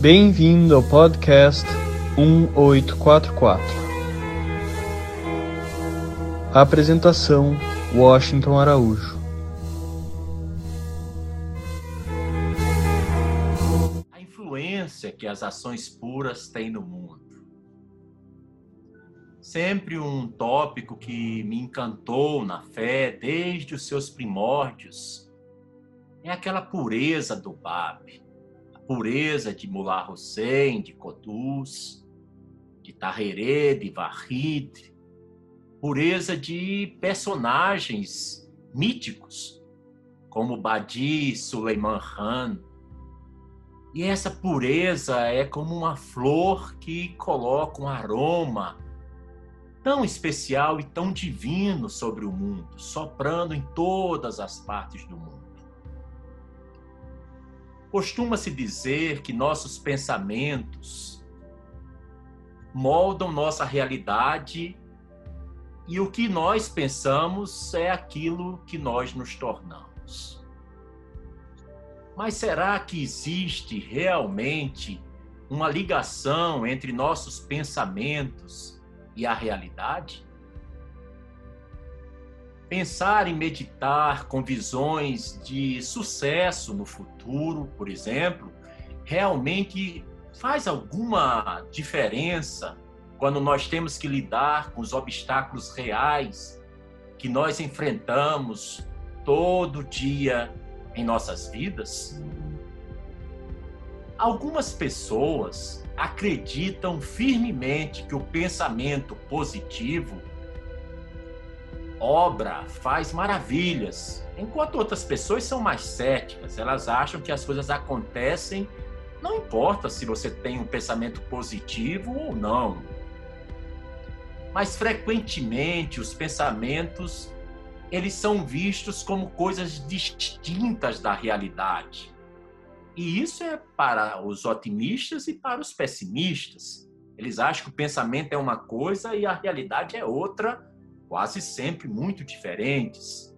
Bem-vindo ao podcast 1844. Apresentação: Washington Araújo. A influência que as ações puras têm no mundo. Sempre um tópico que me encantou na fé desde os seus primórdios é aquela pureza do Bab pureza de Mullah Hussein, de Qutuz, de Tahriré, de Vahid, pureza de personagens míticos, como Badi, Suleiman Khan. E essa pureza é como uma flor que coloca um aroma tão especial e tão divino sobre o mundo, soprando em todas as partes do mundo. Costuma-se dizer que nossos pensamentos moldam nossa realidade e o que nós pensamos é aquilo que nós nos tornamos. Mas será que existe realmente uma ligação entre nossos pensamentos e a realidade? Pensar e meditar com visões de sucesso no futuro, por exemplo, realmente faz alguma diferença quando nós temos que lidar com os obstáculos reais que nós enfrentamos todo dia em nossas vidas? Algumas pessoas acreditam firmemente que o pensamento positivo obra, faz maravilhas. Enquanto outras pessoas são mais céticas, elas acham que as coisas acontecem, não importa se você tem um pensamento positivo ou não. Mas frequentemente os pensamentos eles são vistos como coisas distintas da realidade. E isso é para os otimistas e para os pessimistas. Eles acham que o pensamento é uma coisa e a realidade é outra, quase sempre muito diferentes.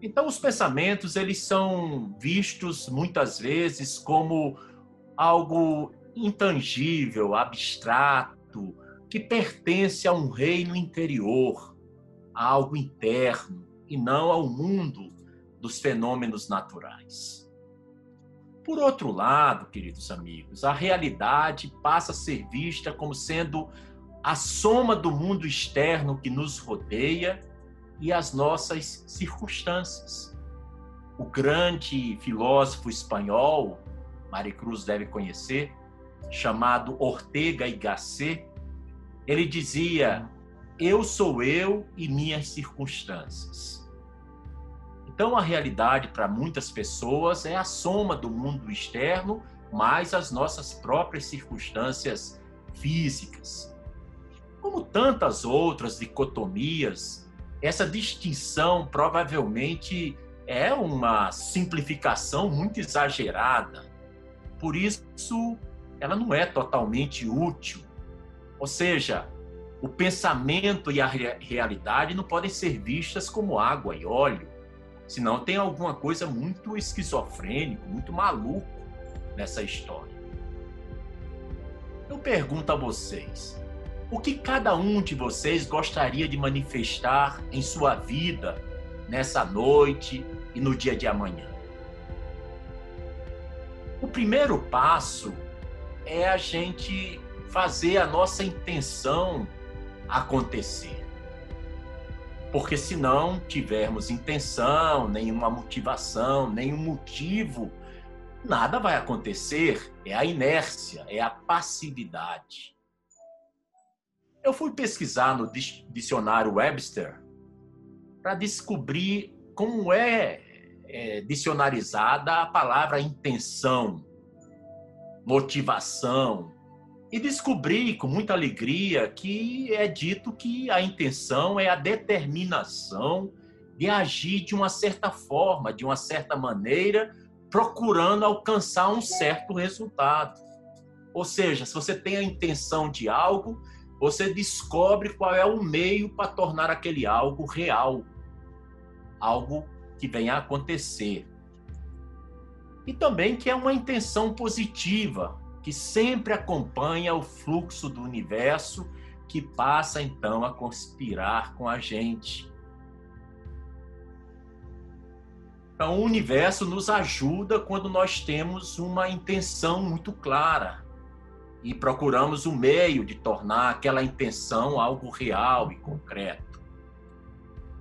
Então os pensamentos eles são vistos muitas vezes como algo intangível, abstrato, que pertence a um reino interior, a algo interno e não ao mundo dos fenômenos naturais. Por outro lado, queridos amigos, a realidade passa a ser vista como sendo a soma do mundo externo que nos rodeia e as nossas circunstâncias. O grande filósofo espanhol, Maricruz deve conhecer, chamado Ortega y Gasset, ele dizia: Eu sou eu e minhas circunstâncias. Então, a realidade para muitas pessoas é a soma do mundo externo mais as nossas próprias circunstâncias físicas, como tantas outras dicotomias, essa distinção provavelmente é uma simplificação muito exagerada. Por isso, ela não é totalmente útil. Ou seja, o pensamento e a realidade não podem ser vistas como água e óleo, senão tem alguma coisa muito esquizofrênico, muito maluco nessa história. Eu pergunto a vocês: o que cada um de vocês gostaria de manifestar em sua vida nessa noite e no dia de amanhã? O primeiro passo é a gente fazer a nossa intenção acontecer. Porque se não tivermos intenção, nenhuma motivação, nenhum motivo, nada vai acontecer. É a inércia, é a passividade. Eu fui pesquisar no dicionário Webster para descobrir como é, é dicionarizada a palavra intenção, motivação, e descobri com muita alegria que é dito que a intenção é a determinação de agir de uma certa forma, de uma certa maneira, procurando alcançar um certo resultado. Ou seja, se você tem a intenção de algo, você descobre qual é o meio para tornar aquele algo real, algo que venha a acontecer. e também que é uma intenção positiva, que sempre acompanha o fluxo do universo, que passa então a conspirar com a gente. Então, o universo nos ajuda quando nós temos uma intenção muito clara e procuramos o um meio de tornar aquela intenção algo real e concreto.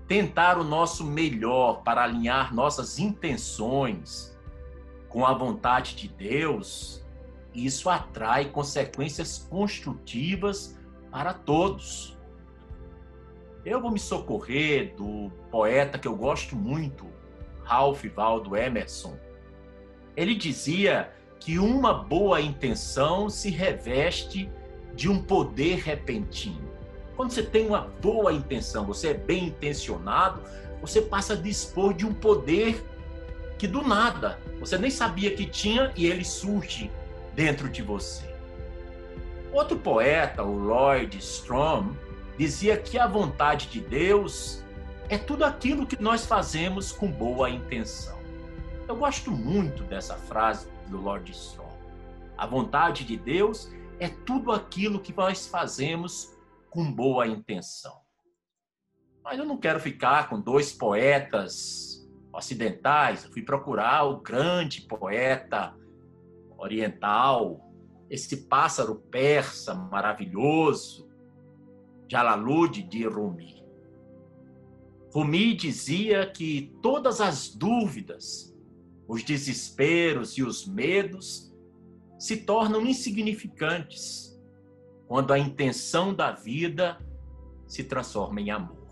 Tentar o nosso melhor para alinhar nossas intenções com a vontade de Deus, isso atrai consequências construtivas para todos. Eu vou me socorrer do poeta que eu gosto muito, Ralph Waldo Emerson. Ele dizia que uma boa intenção se reveste de um poder repentino. Quando você tem uma boa intenção, você é bem intencionado, você passa a dispor de um poder que do nada você nem sabia que tinha e ele surge dentro de você. Outro poeta, o Lloyd Strom, dizia que a vontade de Deus é tudo aquilo que nós fazemos com boa intenção. Eu gosto muito dessa frase do Lord Strong. A vontade de Deus é tudo aquilo que nós fazemos com boa intenção. Mas eu não quero ficar com dois poetas ocidentais. Eu fui procurar o grande poeta oriental, esse pássaro persa maravilhoso, Jalalud de Rumi. Rumi dizia que todas as dúvidas, os desesperos e os medos se tornam insignificantes quando a intenção da vida se transforma em amor.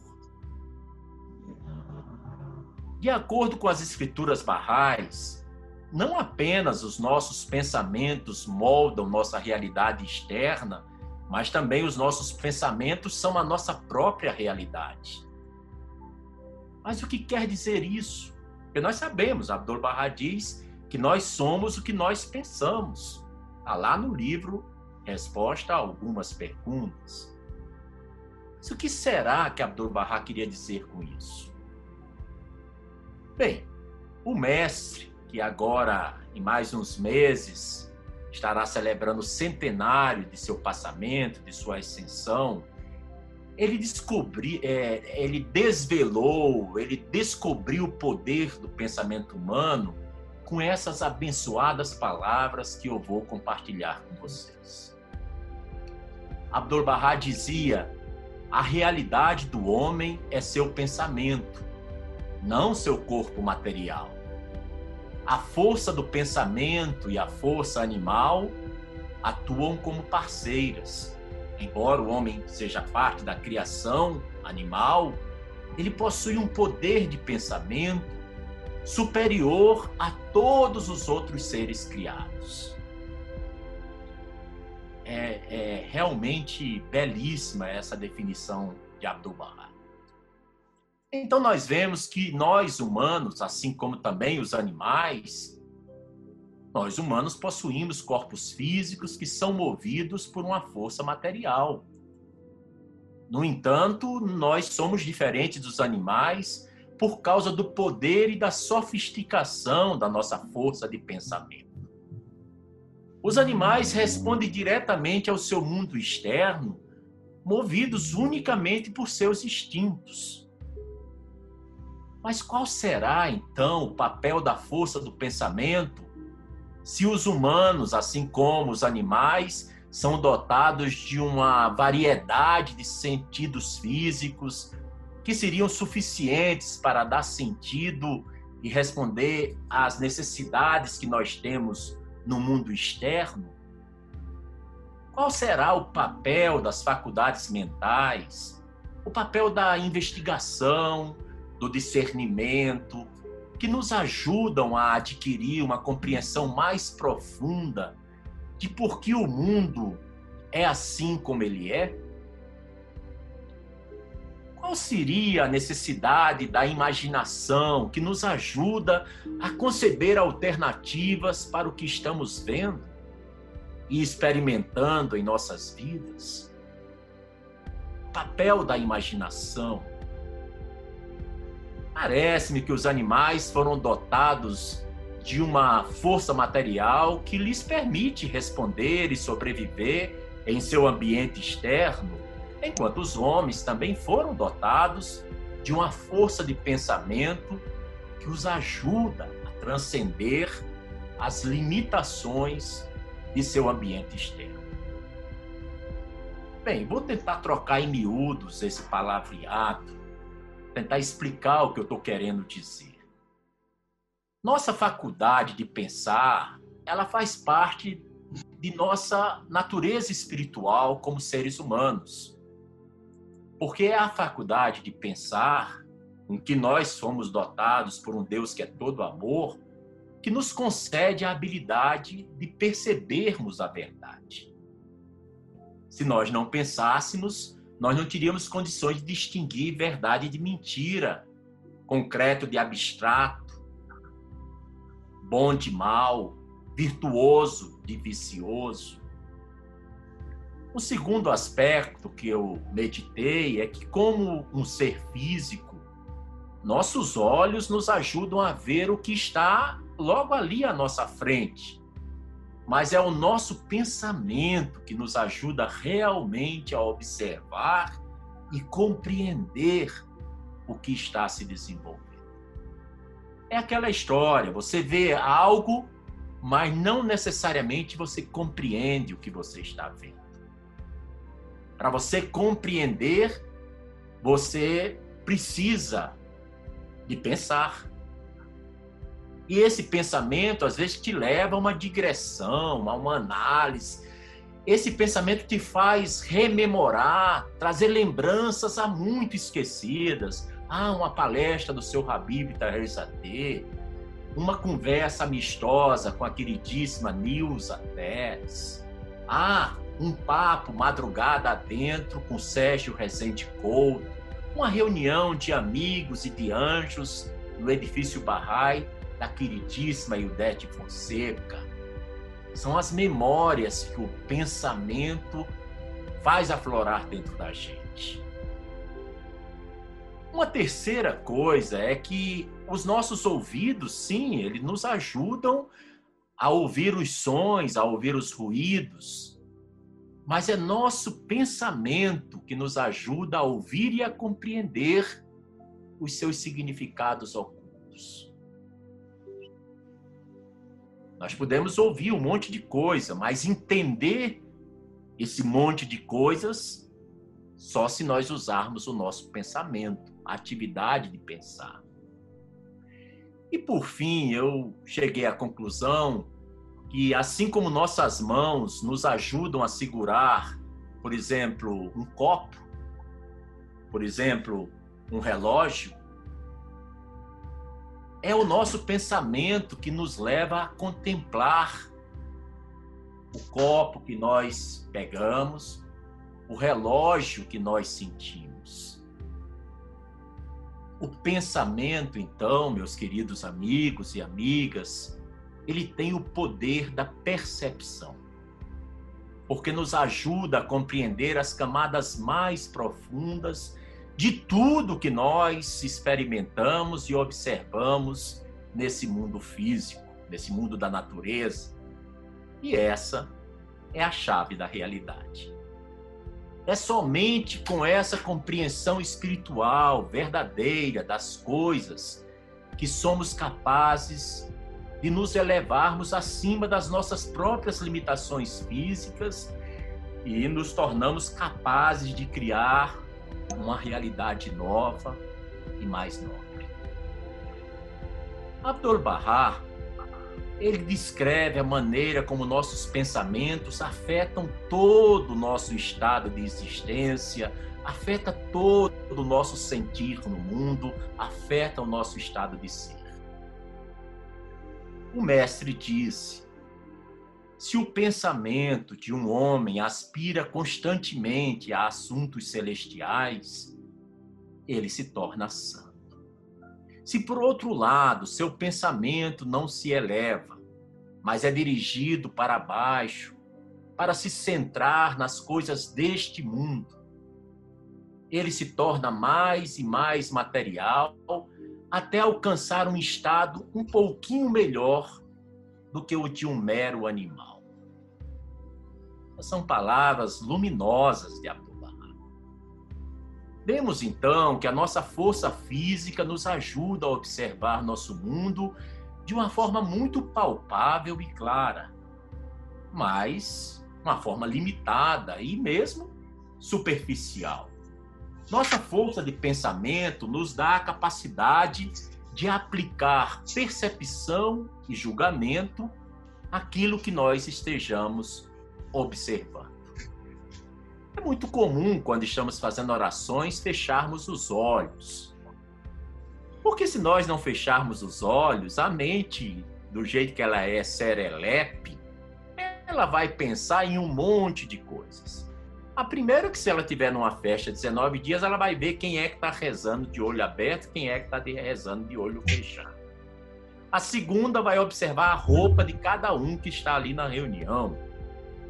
De acordo com as escrituras barrais, não apenas os nossos pensamentos moldam nossa realidade externa, mas também os nossos pensamentos são a nossa própria realidade. Mas o que quer dizer isso? Porque nós sabemos, Abdul Bahá diz que nós somos o que nós pensamos. Está lá no livro Resposta a algumas perguntas. Mas o que será que Abdul Bahá queria dizer com isso? Bem, o mestre, que agora, em mais uns meses, estará celebrando o centenário de seu passamento, de sua ascensão, ele descobriu, é, ele desvelou, ele descobriu o poder do pensamento humano com essas abençoadas palavras que eu vou compartilhar com vocês. Abdul Bahá dizia: a realidade do homem é seu pensamento, não seu corpo material. A força do pensamento e a força animal atuam como parceiras embora o homem seja parte da criação animal, ele possui um poder de pensamento superior a todos os outros seres criados. É, é realmente belíssima essa definição de Abdu'l-Bahá. Então nós vemos que nós humanos, assim como também os animais, nós humanos possuímos corpos físicos que são movidos por uma força material. No entanto, nós somos diferentes dos animais por causa do poder e da sofisticação da nossa força de pensamento. Os animais respondem diretamente ao seu mundo externo, movidos unicamente por seus instintos. Mas qual será então o papel da força do pensamento se os humanos, assim como os animais, são dotados de uma variedade de sentidos físicos que seriam suficientes para dar sentido e responder às necessidades que nós temos no mundo externo? Qual será o papel das faculdades mentais, o papel da investigação, do discernimento, que nos ajudam a adquirir uma compreensão mais profunda de por que o mundo é assim como ele é? Qual seria a necessidade da imaginação que nos ajuda a conceber alternativas para o que estamos vendo e experimentando em nossas vidas? O papel da imaginação Parece-me que os animais foram dotados de uma força material que lhes permite responder e sobreviver em seu ambiente externo, enquanto os homens também foram dotados de uma força de pensamento que os ajuda a transcender as limitações de seu ambiente externo. Bem, vou tentar trocar em miúdos esse palavreado, tentar explicar o que eu estou querendo dizer. Nossa faculdade de pensar, ela faz parte de nossa natureza espiritual como seres humanos. Porque é a faculdade de pensar, em que nós somos dotados por um Deus que é todo amor, que nos concede a habilidade de percebermos a verdade. Se nós não pensássemos, nós não teríamos condições de distinguir verdade de mentira, concreto de abstrato, bom de mal, virtuoso de vicioso. O segundo aspecto que eu meditei é que, como um ser físico, nossos olhos nos ajudam a ver o que está logo ali à nossa frente. Mas é o nosso pensamento que nos ajuda realmente a observar e compreender o que está se desenvolvendo. É aquela história, você vê algo, mas não necessariamente você compreende o que você está vendo. Para você compreender, você precisa de pensar. E esse pensamento, às vezes, te leva a uma digressão, a uma análise. Esse pensamento te faz rememorar, trazer lembranças há muito esquecidas, ah, uma palestra do seu Habib Tahir uma conversa amistosa com a queridíssima Nilza Pérez. Ah, um papo madrugada adentro com Sérgio Rezende Couto, uma reunião de amigos e de anjos no edifício Bahá'í da queridíssima Ildete Fonseca. São as memórias que o pensamento faz aflorar dentro da gente. Uma terceira coisa é que os nossos ouvidos, sim, eles nos ajudam a ouvir os sons, a ouvir os ruídos, mas é nosso pensamento que nos ajuda a ouvir e a compreender os seus significados ocultos. Nós podemos ouvir um monte de coisa, mas entender esse monte de coisas só se nós usarmos o nosso pensamento a atividade de pensar. E por fim, eu cheguei à conclusão que, assim como nossas mãos nos ajudam a segurar, por exemplo, um copo, por exemplo, um relógio, é o nosso pensamento que nos leva a contemplar o copo que nós pegamos, o relógio que nós sentimos. O pensamento, então, meus queridos amigos e amigas, ele tem o poder da percepção, porque nos ajuda a compreender as camadas mais profundas de tudo que nós experimentamos e observamos nesse mundo físico, nesse mundo da natureza. E essa é a chave da realidade. É somente com essa compreensão espiritual verdadeira das coisas que somos capazes de nos elevarmos acima das nossas próprias limitações físicas e nos tornamos capazes de criar uma realidade nova e mais nobre. Abdul Bahá ele descreve a maneira como nossos pensamentos afetam todo o nosso estado de existência, afeta todo o nosso sentir no mundo, afeta o nosso estado de ser. O mestre disse: se o pensamento de um homem aspira constantemente a assuntos celestiais, ele se torna santo. Se por outro lado seu pensamento não se eleva, mas é dirigido para baixo, para se centrar nas coisas deste mundo, ele se torna mais e mais material até alcançar um estado um pouquinho melhor do que o de um mero animal. São palavras luminosas de Abdu'l-Bahá. Vemos então que a nossa força física nos ajuda a observar nosso mundo de uma forma muito palpável e clara, mas uma forma limitada e mesmo superficial. Nossa força de pensamento nos dá a capacidade de aplicar percepção e julgamento àquilo que nós estejamos observando. É muito comum, quando estamos fazendo orações, fecharmos os olhos. Porque se nós não fecharmos os olhos, a mente, do jeito que ela é serelepe, ela vai pensar em um monte de coisas. A primeira é que se ela tiver numa festa 19 dias, ela vai ver quem é que está rezando de olho aberto, quem é que está rezando de olho fechado. A segunda vai observar a roupa de cada um que está ali na reunião.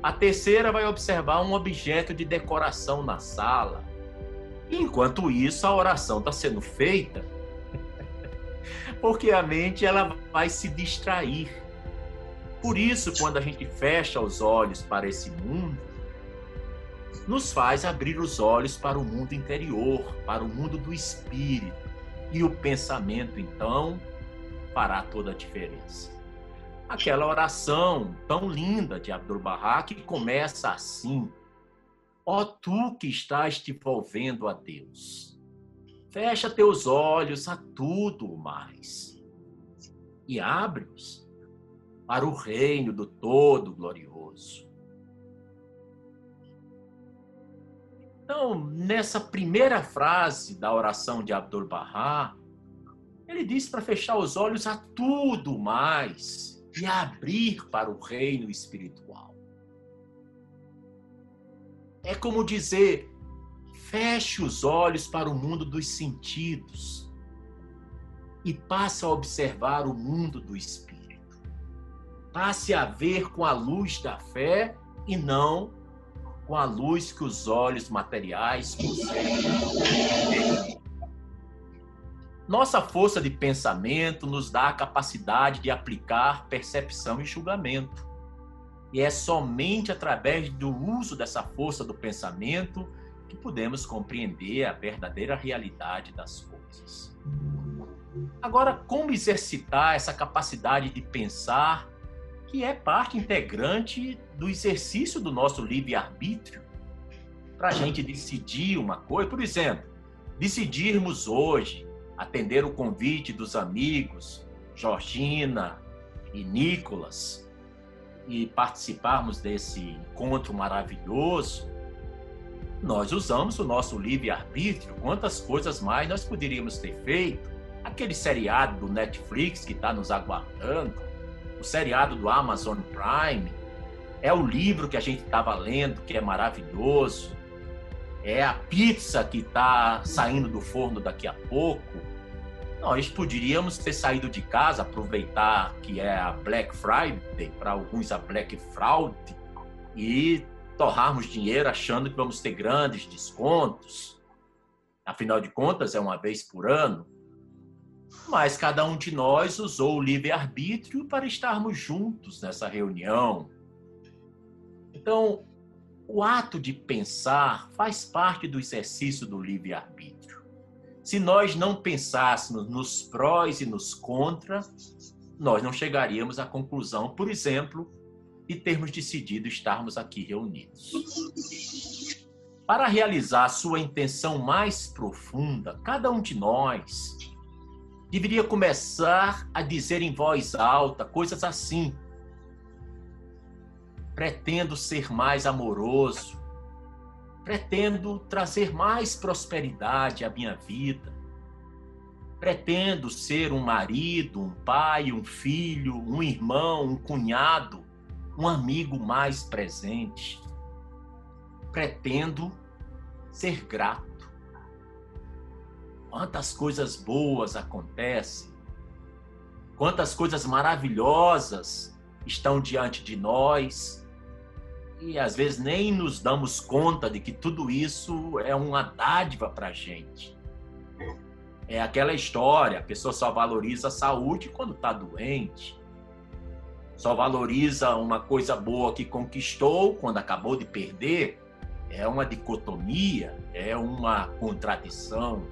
A terceira vai observar um objeto de decoração na sala. Enquanto isso, a oração está sendo feita, porque a mente ela vai se distrair. Por isso, quando a gente fecha os olhos para esse mundo, nos faz abrir os olhos para o mundo interior, para o mundo do espírito. E o pensamento, então, fará toda a diferença. Aquela oração tão linda de Abdu'l-Bahá que começa assim: Ó oh, tu que estás te envolvendo a Deus, fecha teus olhos a tudo mais e abre-os para o reino do Todo Glorioso. Então, nessa primeira frase da oração de Abdul Bahá, ele diz para fechar os olhos a tudo mais e abrir para o reino espiritual. É como dizer, feche os olhos para o mundo dos sentidos e passe a observar o mundo do espírito. Passe a ver com a luz da fé e não com a luz que os olhos materiais conseguem. Nossa força de pensamento nos dá a capacidade de aplicar percepção e julgamento. E é somente através do uso dessa força do pensamento que podemos compreender a verdadeira realidade das coisas. Agora, como exercitar essa capacidade de pensar que é parte integrante do exercício do nosso livre-arbítrio para a gente decidir uma coisa. Por exemplo, decidirmos hoje atender o convite dos amigos Georgina e Nicolas e participarmos desse encontro maravilhoso, nós usamos o nosso livre-arbítrio. Quantas coisas mais nós poderíamos ter feito? Aquele seriado do Netflix que está nos aguardando o seriado do Amazon Prime, é o livro que a gente estava lendo, que é maravilhoso, é a pizza que está saindo do forno daqui a pouco. Nós poderíamos ter saído de casa, aproveitar que é a Black Friday, para alguns a Black Fraud, e torrarmos dinheiro achando que vamos ter grandes descontos. Afinal de contas, é uma vez por ano mas cada um de nós usou o livre-arbítrio para estarmos juntos nessa reunião. Então, o ato de pensar faz parte do exercício do livre-arbítrio. Se nós não pensássemos nos prós e nos contras, nós não chegaríamos à conclusão, por exemplo, de termos decidido estarmos aqui reunidos. Para realizar sua intenção mais profunda, cada um de nós deveria começar a dizer em voz alta coisas assim. Pretendo ser mais amoroso. Pretendo trazer mais prosperidade à minha vida. Pretendo ser um marido, um pai, um filho, um irmão, um cunhado, um amigo mais presente. Pretendo ser grato Quantas coisas boas acontecem, quantas coisas maravilhosas estão diante de nós, e às vezes nem nos damos conta de que tudo isso é uma dádiva para a gente. É aquela história, a pessoa só valoriza a saúde quando está doente. Só valoriza uma coisa boa que conquistou quando acabou de perder. É uma dicotomia, é uma contradição.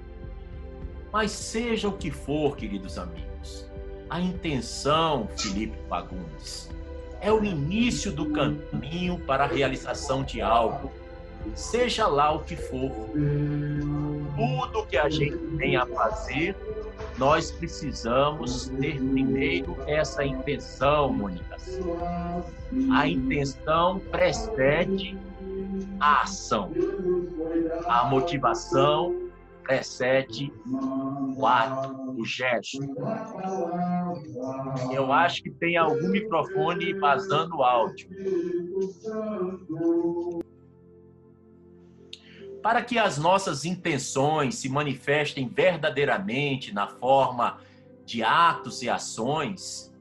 Mas seja o que for, queridos amigos, a intenção, Felipe Fagundes, é o início do caminho para a realização de algo, seja lá o que for. Tudo que a gente tem a fazer, nós precisamos ter primeiro essa intenção, Mônica. A intenção precede a ação. A motivação precede o ato, o gesto. Eu acho que tem algum microfone vazando áudio. Para que as nossas intenções se manifestem verdadeiramente na forma de atos e ações,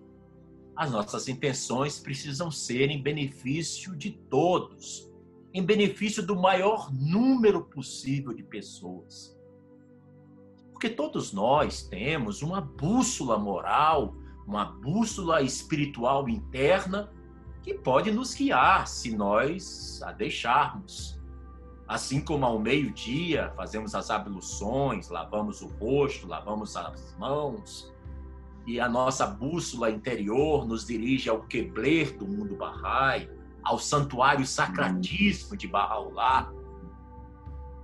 as nossas intenções precisam ser em benefício de todos, em benefício do maior número possível de pessoas. Porque todos nós temos uma bússola moral, uma bússola espiritual interna que pode nos guiar se nós a deixarmos. Assim como ao meio-dia fazemos as abluções, lavamos o rosto, lavamos as mãos, e a nossa bússola interior nos dirige ao Quebler do mundo Bahá'í, ao santuário sacratíssimo de Bahá'u'lláh,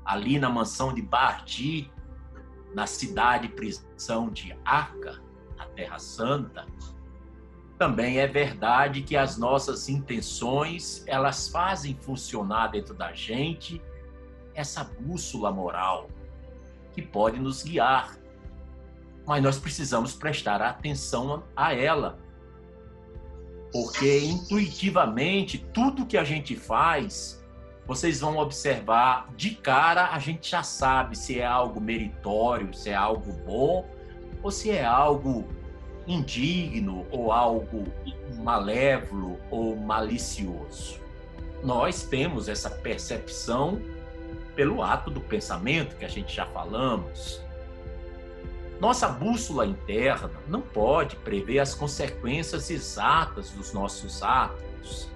ali na mansão de Bardi, na cidade prisão de Arca, a Terra Santa, também é verdade que as nossas intenções, elas fazem funcionar dentro da gente essa bússola moral que pode nos guiar. Mas nós precisamos prestar atenção a ela. Porque intuitivamente tudo que a gente faz vocês vão observar de cara, a gente já sabe se é algo meritório, se é algo bom ou se é algo indigno ou algo malévolo ou malicioso. Nós temos essa percepção pelo ato do pensamento que a gente já falamos. Nossa bússola interna não pode prever as consequências exatas dos nossos atos.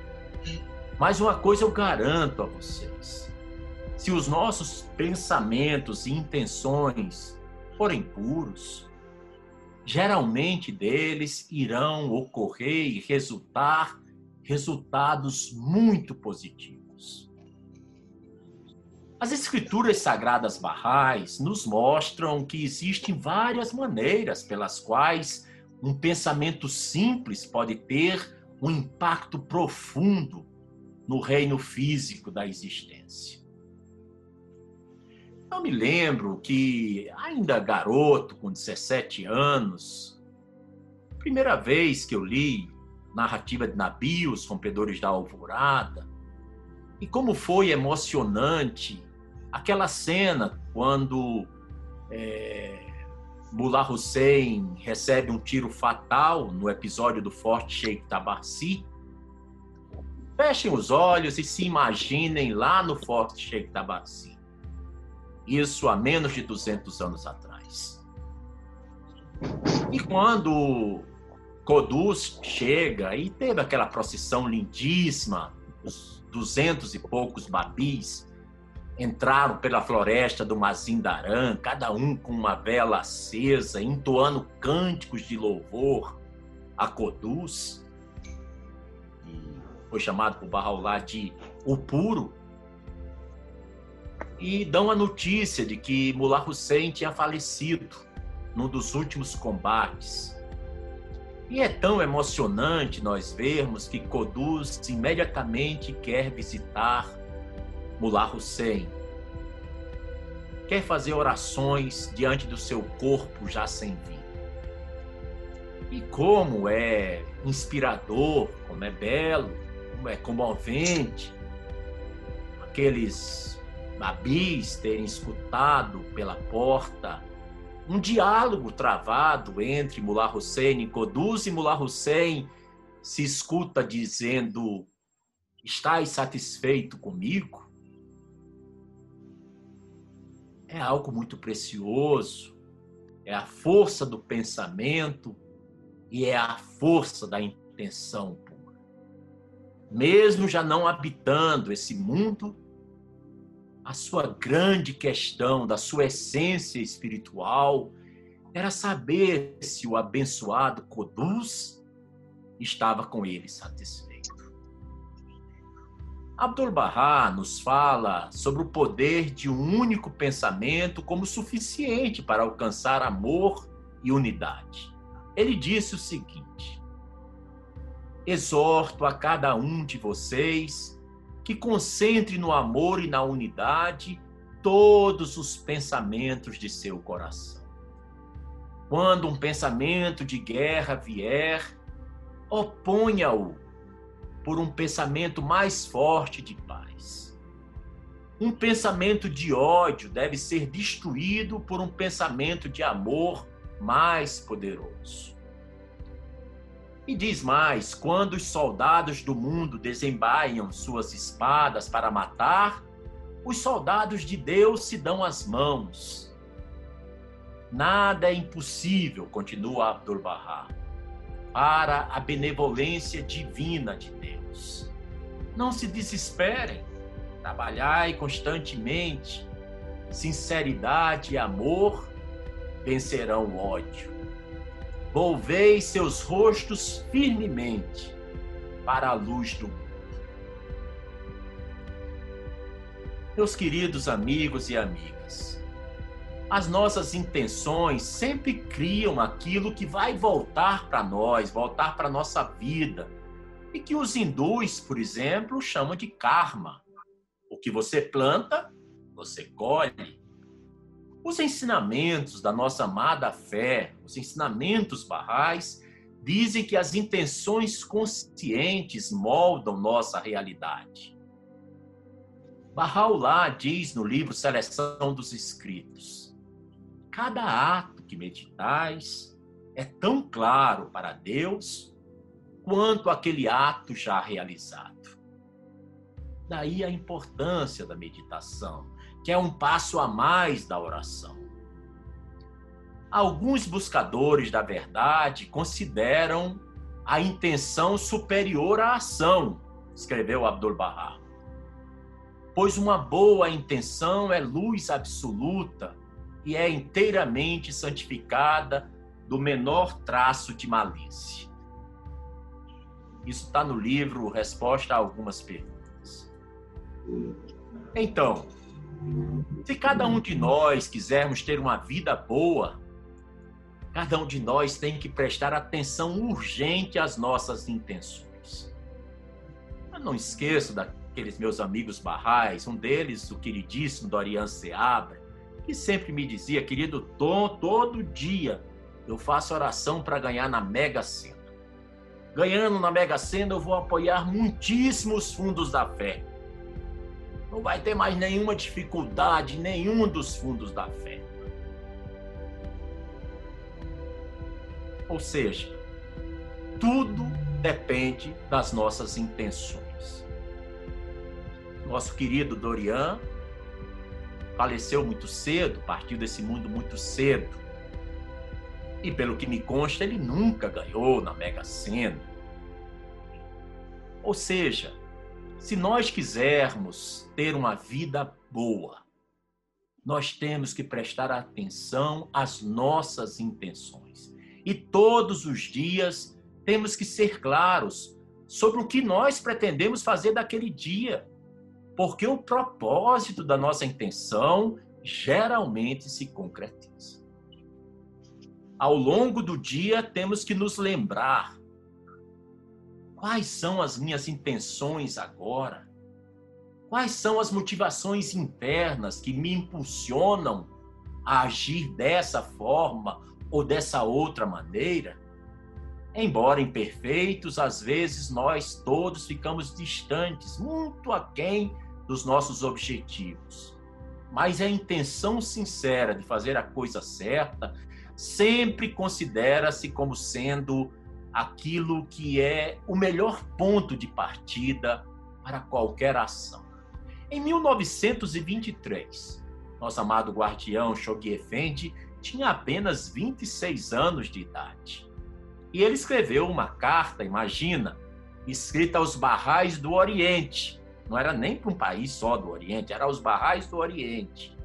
Mas uma coisa eu garanto a vocês: se os nossos pensamentos e intenções forem puros, geralmente deles irão ocorrer e resultar resultados muito positivos. As escrituras sagradas barrais nos mostram que existem várias maneiras pelas quais um pensamento simples pode ter um impacto profundo no reino físico da existência. Eu me lembro que, ainda garoto, com 17 anos, primeira vez que eu li narrativa de Nabi, Os Rompedores da Alvorada, e como foi emocionante aquela cena quando é, Mullah Hussein recebe um tiro fatal no episódio do Forte Sheikh Tabarsi, Fechem os olhos e se imaginem lá no Forte Sheikh Tabaxi. Isso há menos de 200 anos atrás. E quando Coduz chega e teve aquela procissão lindíssima, os duzentos e poucos babis entraram pela floresta do Mazindarã, cada um com uma vela acesa, entoando cânticos de louvor a Coduz foi chamado por Barraulá de o puro, e dão a notícia de que Mullah Hussein tinha falecido num dos últimos combates. E é tão emocionante nós vermos que Koduz imediatamente quer visitar Mullah Hussein. Quer fazer orações diante do seu corpo já sem vida. E como é inspirador, como é belo, é comovente aqueles babis terem escutado pela porta um diálogo travado entre Mullah Hussein e Koduz e Mullah Hussein se escuta dizendo estás satisfeito comigo? É algo muito precioso. é a força do pensamento e é a força da intenção. Mesmo já não habitando esse mundo, a sua grande questão da sua essência espiritual era saber se o abençoado Coduz estava com ele satisfeito. Abdu'l-Bahá nos fala sobre o poder de um único pensamento como suficiente para alcançar amor e unidade. Ele disse o seguinte: Exorto a cada um de vocês que concentre no amor e na unidade todos os pensamentos de seu coração. Quando um pensamento de guerra vier, oponha-o por um pensamento mais forte de paz. Um pensamento de ódio deve ser destruído por um pensamento de amor mais poderoso. E diz mais: quando os soldados do mundo desembaiam suas espadas para matar, os soldados de Deus se dão as mãos. Nada é impossível, continua Abdu'l-Bahá, para a benevolência divina de Deus. Não se desesperem, trabalhai constantemente, sinceridade e amor vencerão o ódio. Volvei seus rostos firmemente para a luz do mundo. Meus queridos amigos e amigas, as nossas intenções sempre criam aquilo que vai voltar para nós, voltar para a nossa vida, e que os hindus, por exemplo, chamam de karma. O que você planta, você colhe. Os ensinamentos da nossa amada fé, os ensinamentos barrais, dizem que as intenções conscientes moldam nossa realidade. Bahá'u'lláh diz no livro Seleção dos Escritos: Cada ato que meditais é tão claro para Deus quanto aquele ato já realizado. Daí a importância da meditação que é um passo a mais da oração. Alguns buscadores da verdade consideram a intenção superior à ação, escreveu Abdul Bahá. Pois uma boa intenção é luz absoluta e é inteiramente santificada do menor traço de malícia. Isso está no livro Resposta a Algumas Perguntas. Então, se cada um de nós quisermos ter uma vida boa, cada um de nós tem que prestar atenção urgente às nossas intenções. Eu não esqueço daqueles meus amigos barrais, um deles, o queridíssimo Dorian Seabra, que sempre me dizia, querido Tom, todo dia eu faço oração para ganhar na Mega Sena. Ganhando na Mega Sena, eu vou apoiar muitíssimos fundos da fé não vai ter mais nenhuma dificuldade, nenhum dos fundos da fé. Ou seja, tudo depende das nossas intenções. Nosso querido Dorian faleceu muito cedo, partiu desse mundo muito cedo. E pelo que me consta, ele nunca ganhou na Mega Sena. Ou seja, se nós quisermos ter uma vida boa, nós temos que prestar atenção às nossas intenções. E todos os dias temos que ser claros sobre o que nós pretendemos fazer daquele dia. Porque o propósito da nossa intenção geralmente se concretiza. Ao longo do dia, temos que nos lembrar Quais são as minhas intenções agora? Quais são as motivações internas que me impulsionam a agir dessa forma ou dessa outra maneira? Embora imperfeitos, às vezes nós todos ficamos distantes, muito aquém dos nossos objetivos. Mas a intenção sincera de fazer a coisa certa sempre considera-se como sendo aquilo que é o melhor ponto de partida para qualquer ação. Em 1923, nosso amado guardião Shoghi Effendi tinha apenas 26 anos de idade. E ele escreveu uma carta, imagina, escrita aos barrais do Oriente. Não era nem para um país só do Oriente, era aos barrais do Oriente.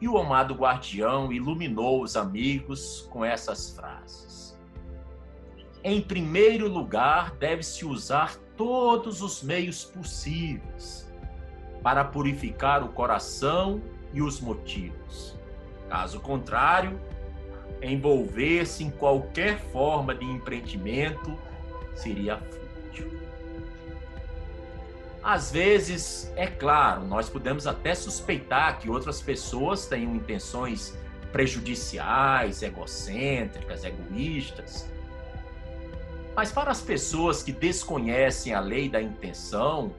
E o amado guardião iluminou os amigos com essas frases. Em primeiro lugar, deve-se usar todos os meios possíveis para purificar o coração e os motivos. Caso contrário, envolver-se em qualquer forma de empreendimento seria fútil. Às vezes, é claro, nós podemos até suspeitar que outras pessoas tenham intenções prejudiciais, egocêntricas, egoístas. Mas para as pessoas que desconhecem a lei da intenção,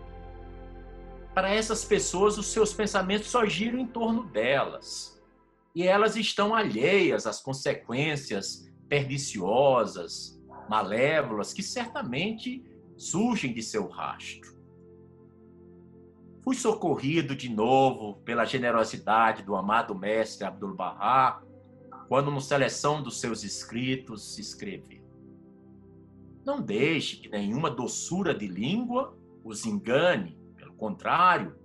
para essas pessoas os seus pensamentos só giram em torno delas. E elas estão alheias às consequências perniciosas, malévolas que certamente surgem de seu rastro. Fui socorrido de novo pela generosidade do amado mestre Abdul Bahá, quando, no seleção dos seus escritos, escreveu: Não deixe que nenhuma doçura de língua os engane, pelo contrário,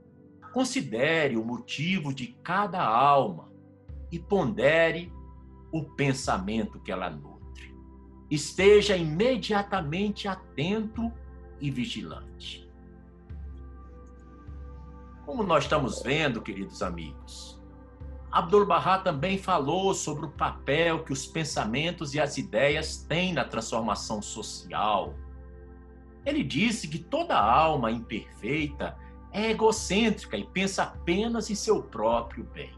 considere o motivo de cada alma e pondere o pensamento que ela nutre. Esteja imediatamente atento e vigilante. Como nós estamos vendo, queridos amigos, Abdu'l-Bahá também falou sobre o papel que os pensamentos e as ideias têm na transformação social. Ele disse que toda alma imperfeita é egocêntrica e pensa apenas em seu próprio bem.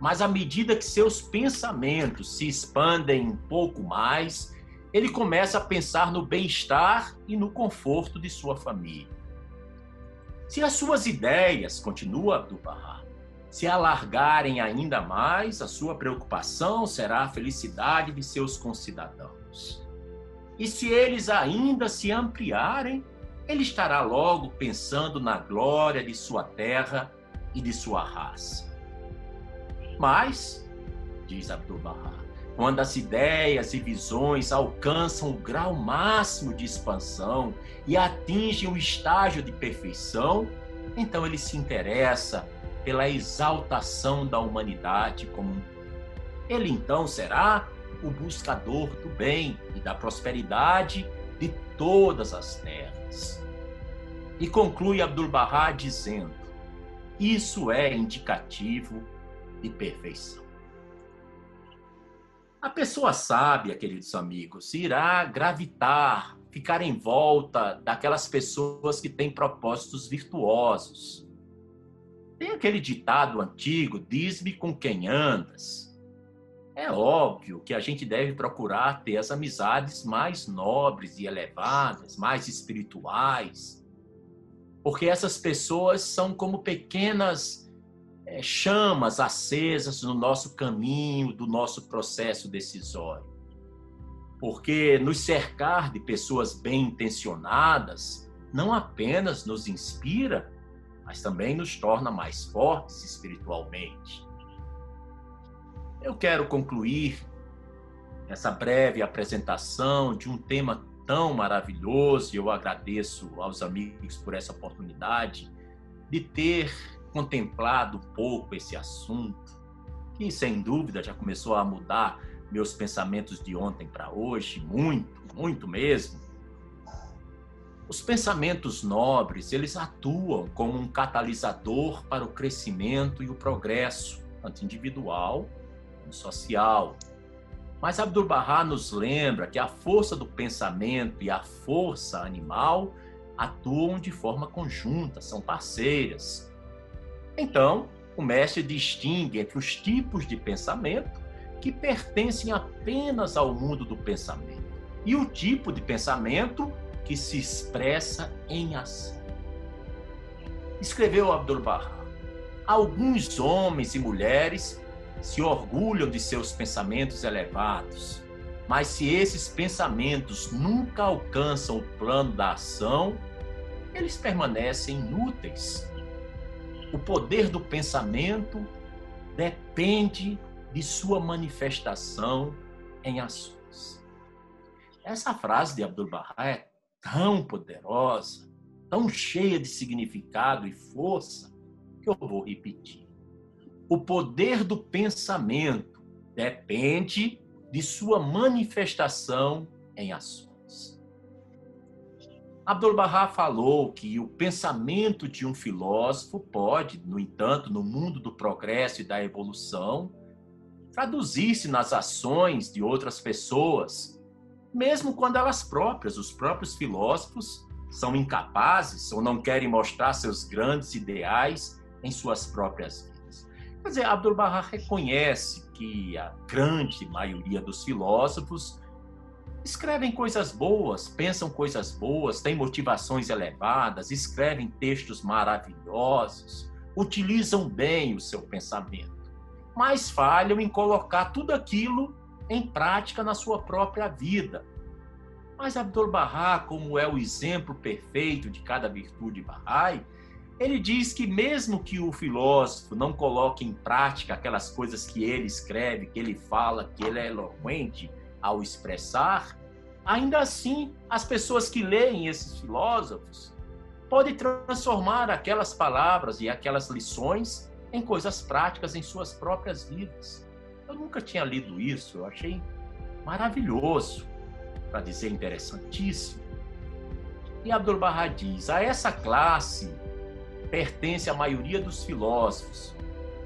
Mas à medida que seus pensamentos se expandem um pouco mais, ele começa a pensar no bem-estar e no conforto de sua família. Se as suas ideias, continua Abdu'l-Bahá, se alargarem ainda mais, a sua preocupação será a felicidade de seus concidadãos. E se eles ainda se ampliarem, ele estará logo pensando na glória de sua terra e de sua raça. Mas, diz Abdu'l-Bahá, quando as ideias e visões alcançam o grau máximo de expansão e atingem o estágio de perfeição, então ele se interessa pela exaltação da humanidade como um Ele então será o buscador do bem e da prosperidade de todas as terras. E conclui Abdu'l-Bahá dizendo: Isso é indicativo de perfeição. A pessoa sábia, queridos amigos, irá gravitar, ficar em volta daquelas pessoas que têm propósitos virtuosos. Tem aquele ditado antigo: diz-me com quem andas. É óbvio que a gente deve procurar ter as amizades mais nobres e elevadas, mais espirituais, porque essas pessoas são como pequenas é, chamas acesas no nosso caminho, do nosso processo decisório. Porque nos cercar de pessoas bem intencionadas não apenas nos inspira, mas também nos torna mais fortes espiritualmente. Eu quero concluir essa breve apresentação de um tema tão maravilhoso, e eu agradeço aos amigos por essa oportunidade de ter contemplado um pouco esse assunto, que sem dúvida já começou a mudar meus pensamentos de ontem para hoje, muito, muito mesmo. Os pensamentos nobres, eles atuam como um catalisador para o crescimento e o progresso, tanto individual como social. Mas Abdu'l-Bahá nos lembra que a força do pensamento e a força animal atuam de forma conjunta, são parceiras. Então, o mestre distingue entre os tipos de pensamento que pertencem apenas ao mundo do pensamento e o tipo de pensamento que se expressa em ação. Escreveu Abdu'l-Bahá: Alguns homens e mulheres se orgulham de seus pensamentos elevados, mas se esses pensamentos nunca alcançam o plano da ação, eles permanecem inúteis o poder do pensamento depende de sua manifestação em ações. Essa frase de Abdu'l-Bahá é tão poderosa, tão cheia de significado e força, que eu vou repetir. O poder do pensamento depende de sua manifestação em ações. Abdu'l-Bahá falou que o pensamento de um filósofo pode, no entanto, no mundo do progresso e da evolução, traduzir-se nas ações de outras pessoas, mesmo quando elas próprias, os próprios filósofos, são incapazes ou não querem mostrar seus grandes ideais em suas próprias vidas. Quer dizer, Abdu'l-Bahá reconhece que a grande maioria dos filósofos escrevem coisas boas, pensam coisas boas, têm motivações elevadas, escrevem textos maravilhosos, utilizam bem o seu pensamento mas falham em colocar tudo aquilo em prática na sua própria vida. Mas Abdu'l-Bahá, como é o exemplo perfeito de cada virtude Bahá'í, ele diz que mesmo que o filósofo não coloque em prática aquelas coisas que ele escreve, que ele fala, que ele é eloquente ao expressar, ainda assim as pessoas que leem esses filósofos podem transformar aquelas palavras e aquelas lições em coisas práticas em suas próprias vidas. Eu nunca tinha lido isso, eu achei maravilhoso, para dizer interessantíssimo. E Abdu'l-Bahá diz: a essa classe pertence a maioria dos filósofos,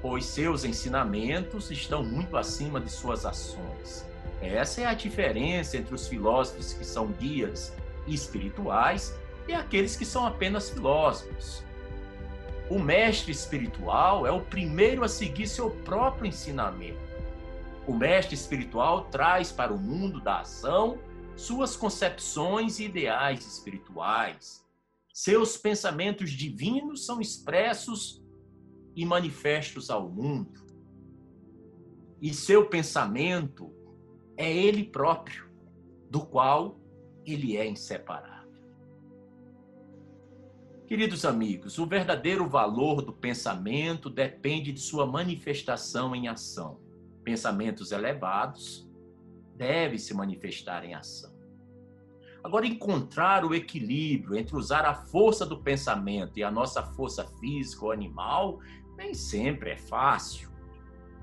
pois seus ensinamentos estão muito acima de suas ações. Essa é a diferença entre os filósofos que são guias espirituais e aqueles que são apenas filósofos. O mestre espiritual é o primeiro a seguir seu próprio ensinamento. O mestre espiritual traz para o mundo da ação suas concepções e ideais espirituais. Seus pensamentos divinos são expressos e manifestos ao mundo. E seu pensamento é ele próprio, do qual ele é inseparável. Queridos amigos, o verdadeiro valor do pensamento depende de sua manifestação em ação. Pensamentos elevados devem se manifestar em ação. Agora, encontrar o equilíbrio entre usar a força do pensamento e a nossa força física ou animal nem sempre é fácil.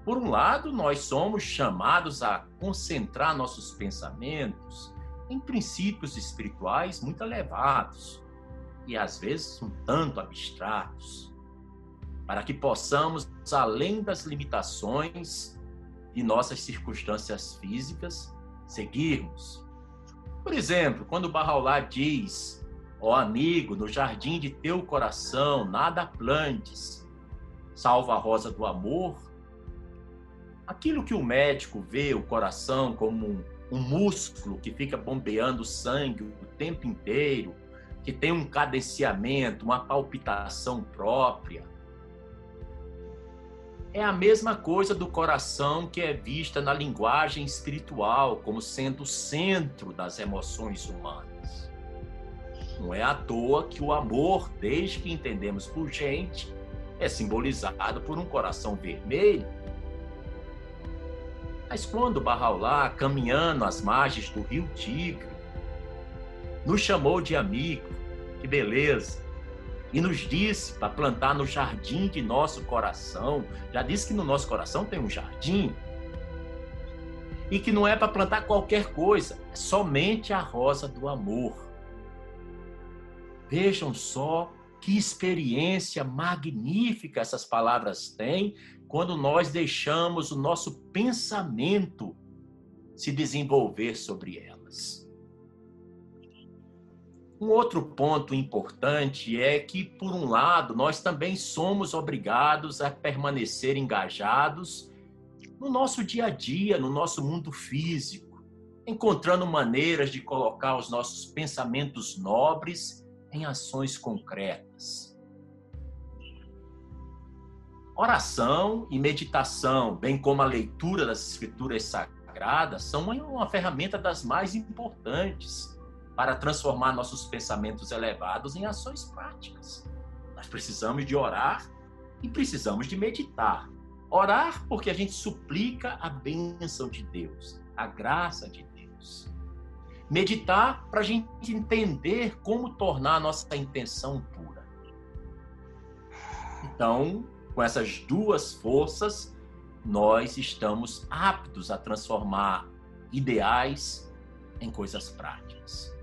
Por um lado, nós somos chamados a concentrar nossos pensamentos em princípios espirituais muito elevados e às vezes um tanto abstratos, para que possamos, além das limitações de nossas circunstâncias físicas, seguirmos. Por exemplo, quando Barraulá diz: Ó oh amigo, no jardim de teu coração nada plantes, salva a rosa do amor. Aquilo que o médico vê o coração como um, músculo que fica bombeando sangue o tempo inteiro, que tem um cadenciamento, uma palpitação própria. É a mesma coisa do coração que é vista na linguagem espiritual como sendo o centro das emoções humanas. Não é à toa que o amor, desde que entendemos por gente, é simbolizado por um coração vermelho. Mas quando Barraulá, caminhando às margens do rio Tigre, nos chamou de amigo, que beleza! E nos disse para plantar no jardim de nosso coração. Já disse que no nosso coração tem um jardim. E que não é para plantar qualquer coisa, é somente a rosa do amor. Vejam só que experiência magnífica essas palavras têm quando nós deixamos o nosso pensamento se desenvolver sobre elas. Um outro ponto importante é que, por um lado, nós também somos obrigados a permanecer engajados no nosso dia a dia, no nosso mundo físico, encontrando maneiras de colocar os nossos pensamentos nobres em ações concretas. Oração e meditação, bem como a leitura das escrituras sagradas, são uma ferramenta das mais importantes para transformar nossos pensamentos elevados em ações práticas. Nós precisamos de orar e precisamos de meditar. Orar porque a gente suplica a bênção de Deus, a graça de Deus. Meditar para a gente entender como tornar a nossa intenção pura. Então, com essas duas forças, nós estamos aptos a transformar ideais em coisas práticas.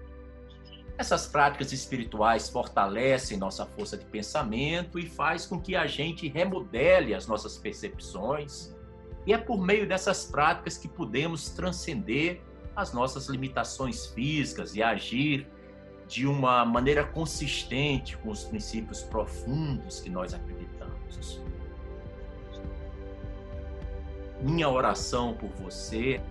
Essas práticas espirituais fortalecem nossa força de pensamento e faz com que a gente remodele as nossas percepções. E é por meio dessas práticas que podemos transcender as nossas limitações físicas e agir de uma maneira consistente com os princípios profundos que nós acreditamos. Minha oração por você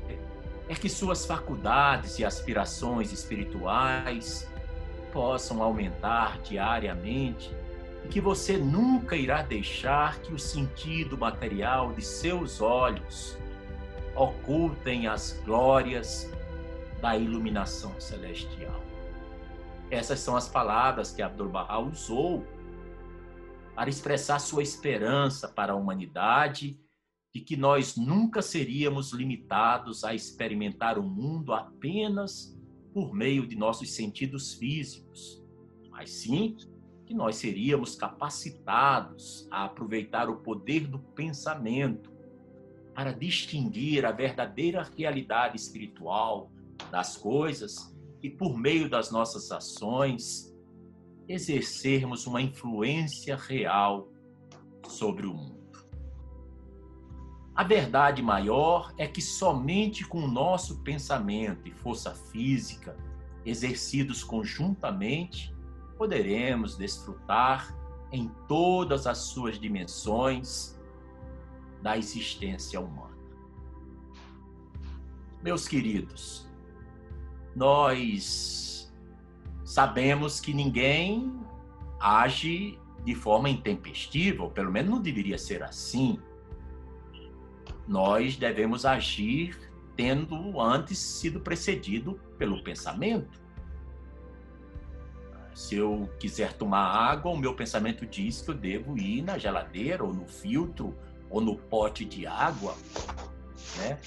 é que suas faculdades e aspirações espirituais possam aumentar diariamente e que você nunca irá deixar que o sentido material de seus olhos ocultem as glórias da iluminação celestial. Essas são as palavras que Abdu'l-Bahá usou para expressar sua esperança para a humanidade de que nós nunca seríamos limitados a experimentar o mundo apenas por meio de nossos sentidos físicos, mas sim que nós seríamos capacitados a aproveitar o poder do pensamento para distinguir a verdadeira realidade espiritual das coisas e, por meio das nossas ações, exercermos uma influência real sobre o mundo. A verdade maior é que somente com o nosso pensamento e força física, exercidos conjuntamente, poderemos desfrutar em todas as suas dimensões da existência humana. Meus queridos, nós sabemos que ninguém age de forma intempestiva, ou pelo menos não deveria ser assim nós devemos agir tendo antes sido precedido pelo pensamento. Se eu quiser tomar água, o meu pensamento diz que eu devo ir na geladeira, ou no filtro, ou no pote de água. Né?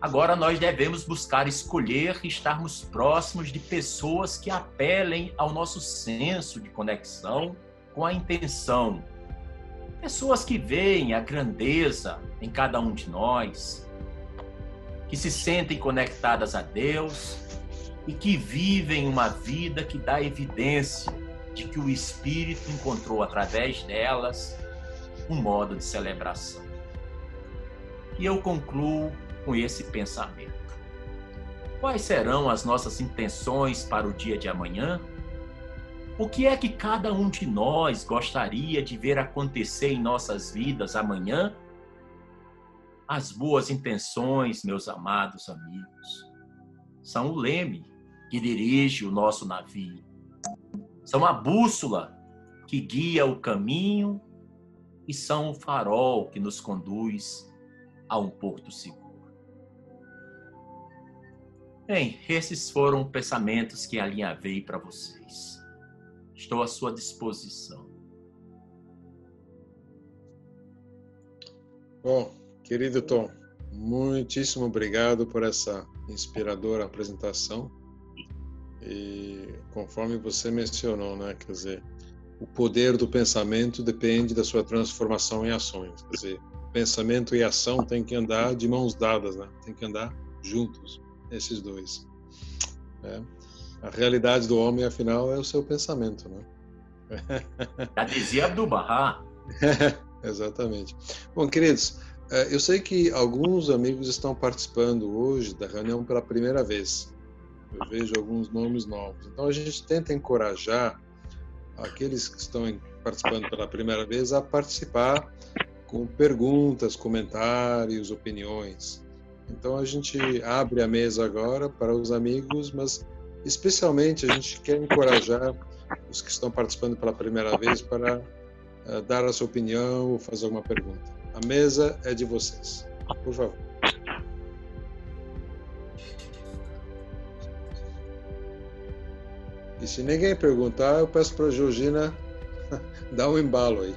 Agora nós devemos buscar escolher estarmos próximos de pessoas que apelem ao nosso senso de conexão com a intenção Pessoas que veem a grandeza em cada um de nós, que se sentem conectadas a Deus e que vivem uma vida que dá evidência de que o Espírito encontrou através delas um modo de celebração. E eu concluo com esse pensamento. Quais serão as nossas intenções para o dia de amanhã? O que é que cada um de nós gostaria de ver acontecer em nossas vidas amanhã? As boas intenções, meus amados amigos, são o leme que dirige o nosso navio. São a bússola que guia o caminho e são o farol que nos conduz a um porto seguro. Bem, esses foram pensamentos que alinhavei para vocês. Estou à sua disposição. Bom, querido Tom, muitíssimo obrigado por essa inspiradora apresentação. E conforme você mencionou, né, quer dizer, o poder do pensamento depende da sua transformação em ações. Quer dizer, pensamento e ação têm que andar de mãos dadas, né? Tem que andar juntos, esses dois. É. A realidade do homem, afinal, é o seu pensamento, né? Já dizia Abdu'l-Bahá. Exatamente. Bom, queridos, eh, eu sei que alguns amigos estão participando hoje da reunião pela primeira vez. Eu vejo alguns nomes novos. Então a gente tenta encorajar aqueles que estão participando pela primeira vez a participar com perguntas, comentários, opiniões. Então a gente abre a mesa agora para os amigos, mas Especialmente, a gente quer encorajar os que estão participando pela primeira vez para uh, dar a sua opinião ou fazer alguma pergunta. A mesa é de vocês. Por favor. E se ninguém perguntar, eu peço para a Georgina dar um embalo aí.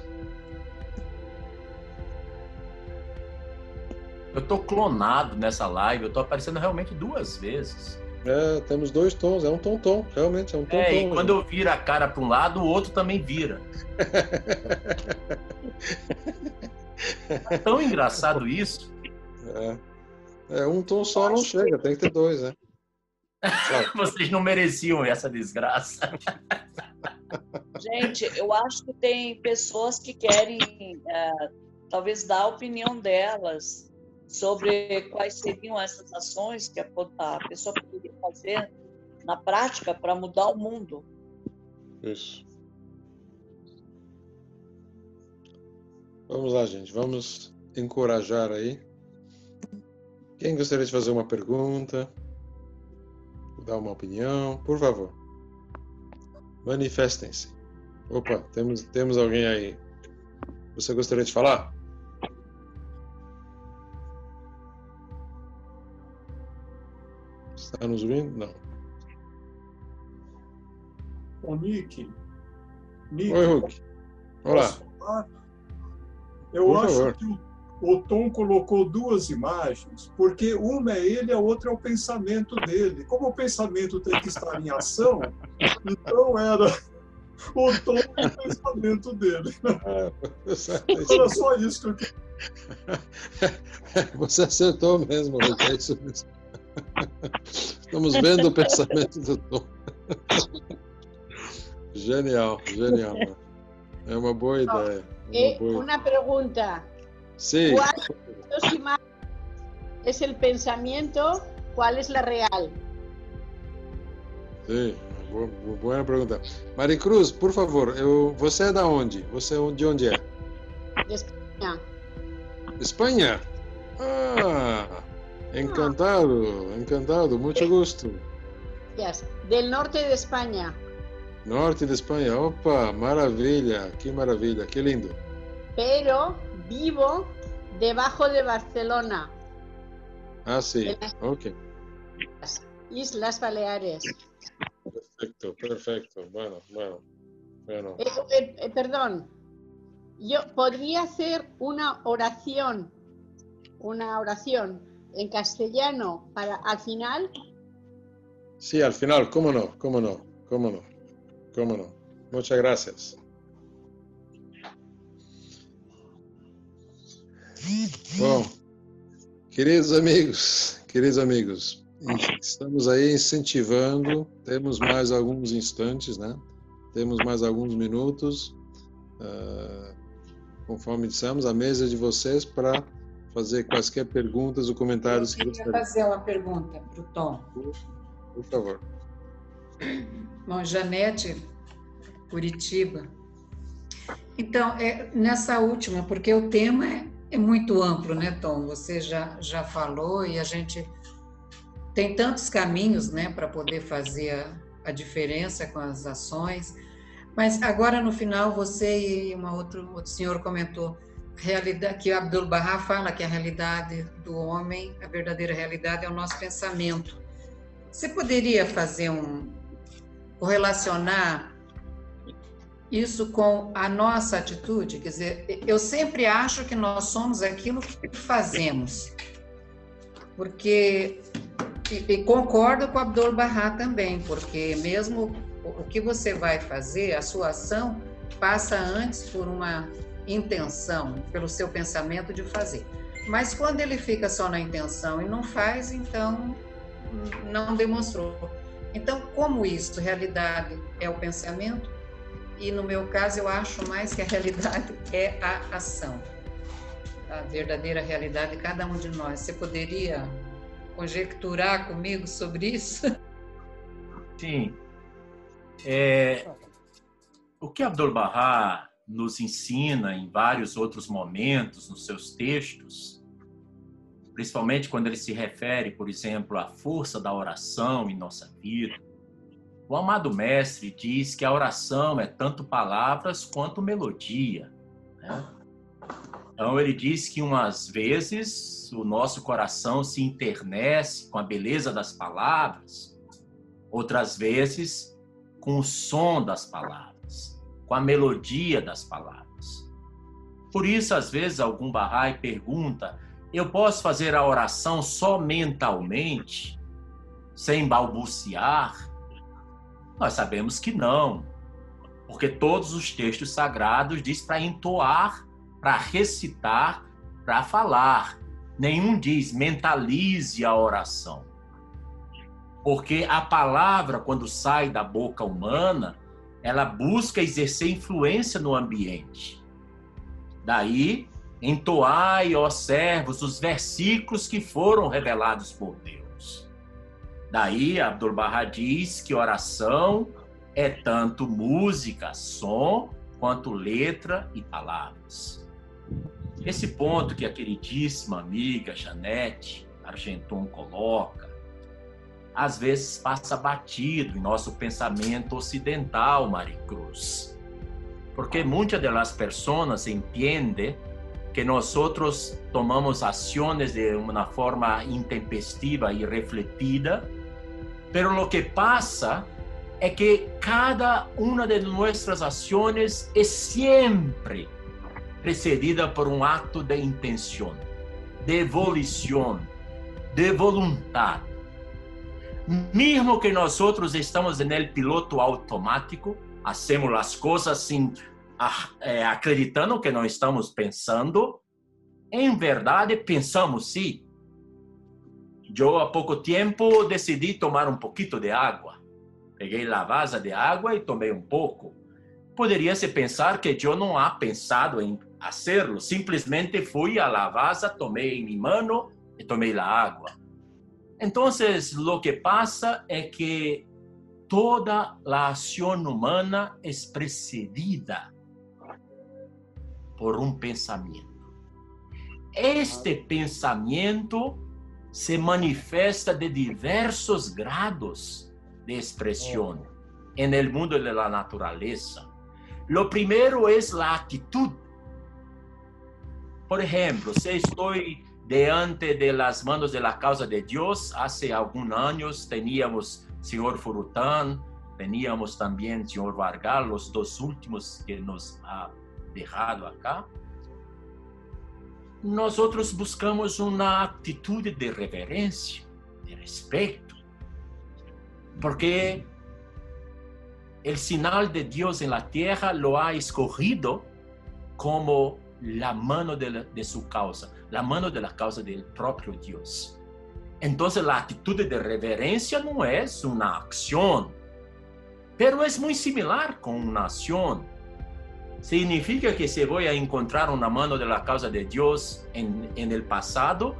Eu tô clonado nessa live, eu tô aparecendo realmente duas vezes. É, temos dois tons, é um tom-tom, realmente é um tom-tom. É, e quando eu viro a cara para um lado, o outro também vira. é tão engraçado isso. É. é um tom só não chega, tem que ter dois, né? Vocês não mereciam essa desgraça. Gente, eu acho que tem pessoas que querem é, talvez dar a opinião delas sobre quais seriam essas ações que a, pessoa poderia fazer na prática para mudar o mundo. Isso. Vamos lá, gente. Vamos encorajar aí. Quem gostaria de fazer uma pergunta? Dar uma opinião? Por favor. Manifestem-se. Opa, temos, temos alguém aí. Você gostaria de falar? Está nos ouvindo? Não. Ô, Nick. Nick Oi, Hulk. Olá. Eu Por acho favor. que o, o Tom colocou duas imagens, porque uma é ele, a outra é o pensamento dele. Como o pensamento tem que estar em ação, então era o tom do pensamento dele. Era só isso que eu queria. Você acertou mesmo. É isso mesmo. Estamos vendo o pensamento do Tom. Genial, genial. É uma boa ideia. Eh, una pregunta. Sí. ¿Cuál de dos imágenes es el pensamiento? ¿Cuál es la real? Sí, boa, boa pergunta. Maricruz, por favor, eu, você é da onde? Você é de onde é? De Espanha. Espanha? Ah, encantado, encantado, muito gosto. Yes. Del norte de España. Norte de Espanha, opa, maravilha, que maravilha, que lindo. Pero vivo debajo de Barcelona. Ah, sí, ok. Islas Baleares. Perfecto, perfecto. Bueno, bueno, bueno. Eh, eh, eh, perdón, yo podría hacer una oración, una oración en castellano para al final. Sí, al final, cómo no, cómo no, cómo no. Cómo no. Muchas gracias. Bom, queridos amigos, queridos amigos, estamos aí incentivando, temos mais alguns instantes, né? Temos mais alguns minutos, uh, conforme dissemos, a mesa de vocês para fazer quaisquer perguntas ou comentários. Eu queria fazer uma pergunta para o Tom. Por, por favor. Bom, Janete, Curitiba. Então, é, nessa última, porque o tema é, é muito amplo, né, Tom? Você já, já falou e a gente tem tantos caminhos né, para poder fazer a, a, diferença com as ações. Mas agora, no final, você e uma outro, outro senhor comentou realidade, que Abdul Bahá fala que a realidade do homem, a verdadeira realidade é o nosso pensamento. Você poderia fazer um, correlacionar isso com a nossa atitude? Quer dizer, eu sempre acho que nós somos aquilo que fazemos. Porque, e, e concordo com Abdul Bahá também, porque mesmo o que você vai fazer, a sua ação, passa antes por uma intenção, pelo seu pensamento de fazer. Mas quando ele fica só na intenção e não faz, então não demonstrou. Então, como isso, realidade é o pensamento, e no meu caso eu acho mais que a realidade é a ação. A verdadeira realidade de cada um de nós. Você poderia conjecturar comigo sobre isso? Sim. É, o que Abdu'l-Bahá nos ensina em vários outros momentos nos seus textos principalmente quando ele se refere, por exemplo, à força da oração em nossa vida. O amado mestre diz que a oração é tanto palavras quanto melodia. Né? Então ele diz que umas vezes o nosso coração se internece com a beleza das palavras, outras vezes com o som das palavras, com a melodia das palavras. Por isso, às vezes, algum Bahá'í pergunta eu posso fazer a oração só mentalmente, sem balbuciar? Nós sabemos que não, porque todos os textos sagrados diz para entoar, para recitar, para falar. Nenhum diz mentalize a oração. Porque a palavra, quando sai da boca humana, ela busca exercer influência no ambiente. Daí, entoai, ó servos, os versículos que foram revelados por Deus. Daí, Abdul Bahá diz que oração é tanto música, som, quanto letra e palavras. Esse ponto que a queridíssima amiga Janete Argenton coloca, às vezes passa batido em nosso pensamento ocidental, Maricruz. Porque muitas das pessoas entendem que nós tomamos ações de uma forma intempestiva e refletida, pero lo que passa é que cada uma de nossas ações é sempre precedida por um ato de intenção, de volição, de vontade. Mesmo que nós outros estamos no piloto automático, hacemos as coisas é, acreditando que não estamos pensando, em verdade pensamos sim. Eu há pouco tempo decidi tomar um pouquinho de água. Peguei a vasa de água e tomei um pouco. Poderia se pensar que eu não há pensado em hacerlo, simplesmente fui la vasa, tomei em minha mano e tomei a água. Então, o que passa é que toda a ação humana é precedida por um pensamento. Este pensamento se manifesta de diversos grados de expressão en el mundo de la naturaleza. Lo primero es la actitud. Por ejemplo, si estoy diante de las manos de la causa de Dios. Hace algunos años teníamos señor Furután, teníamos también señor Vargas, los dos últimos que nos ha dejado acá. Nosotros buscamos una actitud de reverencia, de respeto, porque el sinal de Dios en la tierra lo ha escogido como la mano de su causa, la mano de la causa del propio Dios. Entonces la actitud de reverencia no es una acción, pero es muy similar con una acción. Significa que si voy a encontrar una mano de la causa de Dios en, en el pasado,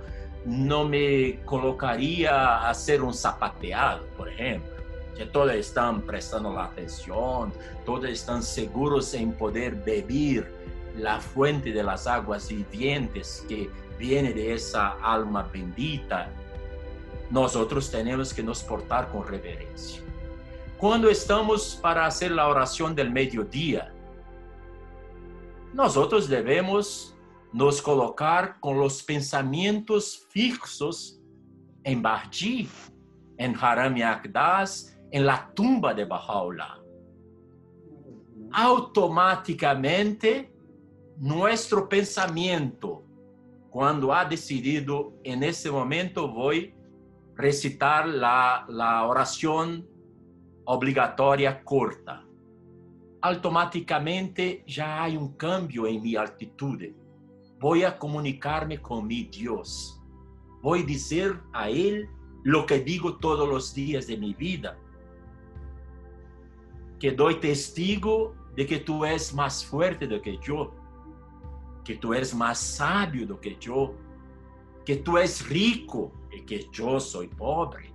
no me colocaría a hacer un zapateado, por ejemplo. Que todos están prestando la atención, todos están seguros en poder beber la fuente de las aguas vivientes que viene de esa alma bendita, nosotros tenemos que nos portar con reverencia. Cuando estamos para hacer la oración del mediodía, nosotros debemos nos colocar con los pensamientos fijos en Bardi, en Haram Akdas, en la tumba de Baha'u'llah. Automáticamente nuestro pensamiento, cuando ha decidido en ese momento voy a recitar la, la oración obligatoria corta, automáticamente ya hay un cambio en mi actitud. Voy a comunicarme con mi Dios. Voy a decir a Él lo que digo todos los días de mi vida. Que doy testigo de que tú eres más fuerte do que yo que tu eres mais sábio do que eu, que tu és rico e que eu sou pobre.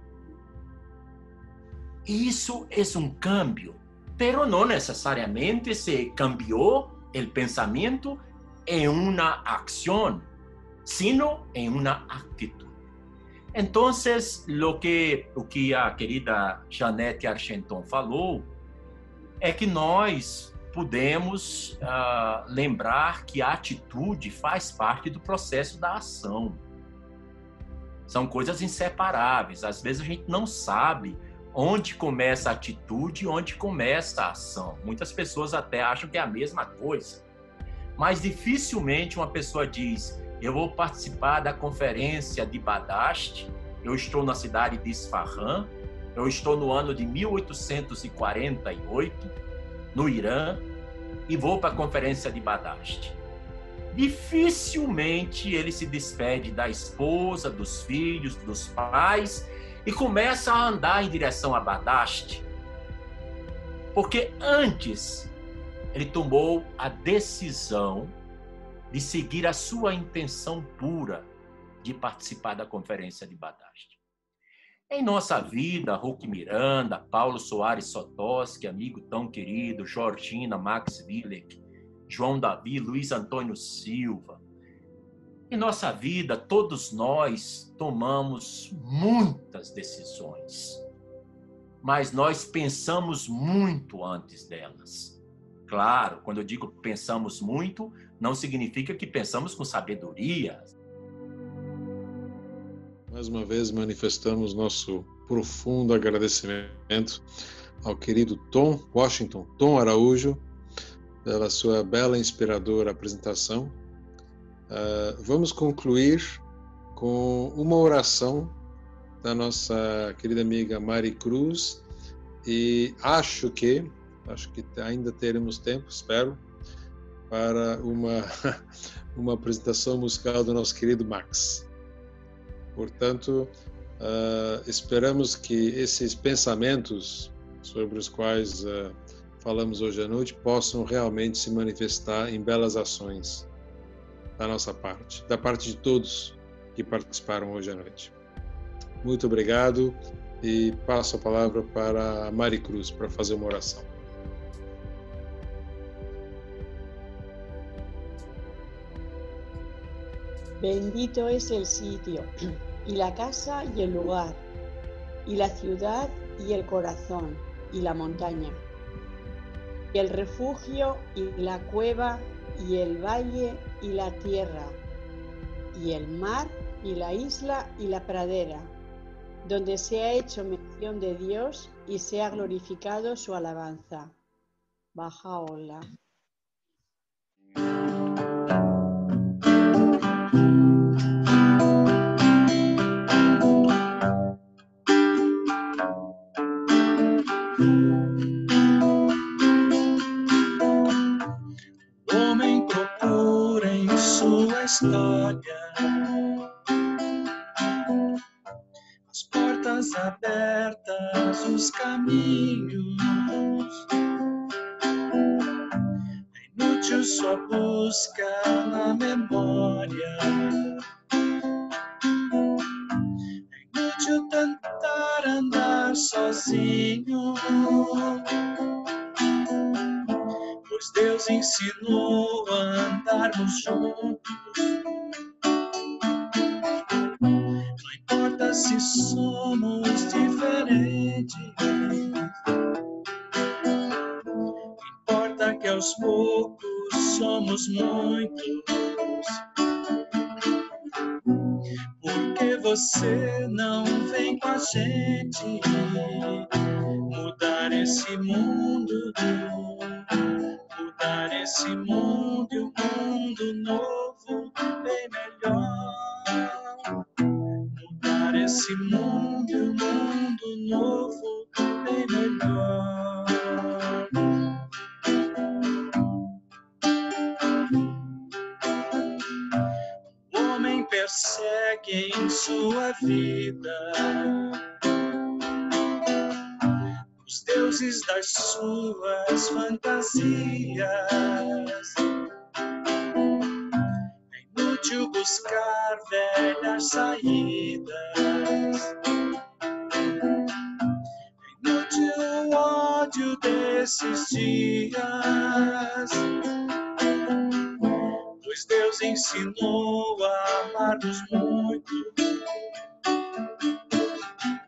Isso é um cambio, pero não necessariamente se cambiou o pensamento em uma ação, sino em uma atitude. Então, o que, o que a querida Janete Argenton falou é que nós podemos uh, lembrar que a atitude faz parte do processo da ação. São coisas inseparáveis. Às vezes a gente não sabe onde começa a atitude e onde começa a ação. Muitas pessoas até acham que é a mesma coisa. Mas dificilmente uma pessoa diz: eu vou participar da conferência de Badast. Eu estou na cidade de Isfahan. Eu estou no ano de 1848, no Irã, e vou para a conferência de Badast. Dificilmente ele se despede da esposa, dos filhos, dos pais e começa a andar em direção a Badast. Porque antes ele tomou a decisão de seguir a sua intenção pura de participar da conferência de Badast. Em nossa vida, Hulk Miranda, Paulo Soares Sotoski, amigo tão querido, Georgina, Max Willek, João Davi, Luiz Antônio Silva. Em nossa vida, todos nós tomamos muitas decisões, mas nós pensamos muito antes delas. Claro, quando eu digo pensamos muito, não significa que pensamos com sabedoria. Mais uma vez manifestamos nosso profundo agradecimento ao querido Tom Washington, Tom Araújo, pela sua bela e inspiradora apresentação. Uh, vamos concluir com uma oração da nossa querida amiga Mari Cruz e acho que, acho que ainda teremos tempo, espero, para uma, uma apresentação musical do nosso querido Max. Portanto, uh, esperamos que esses pensamentos sobre os quais uh, falamos hoje à noite possam realmente se manifestar em belas ações da nossa parte, da parte de todos que participaram hoje à noite. Muito obrigado e passo a palavra para a Mari Cruz para fazer uma oração. Bendito es el sitio, y la casa y el lugar, y la ciudad y el corazón, y la montaña, y el refugio y la cueva, y el valle y la tierra, y el mar y la isla y la pradera, donde se ha hecho mención de Dios y se ha glorificado su alabanza. Baja ola. Abertas, os caminhos. É inútil sua busca na memória. É inútil tentar andar sozinho. Pois Deus ensinou a andarmos juntos. Poucos somos muitos. Porque você não vem com a gente mudar esse mundo, mudar esse mundo e um mundo novo bem melhor esse mundo, sua vida os deuses das suas fantasias inútil buscar velhas saídas. É inútil o ódio desses dias. Pois Deus ensinou a amar-nos muito.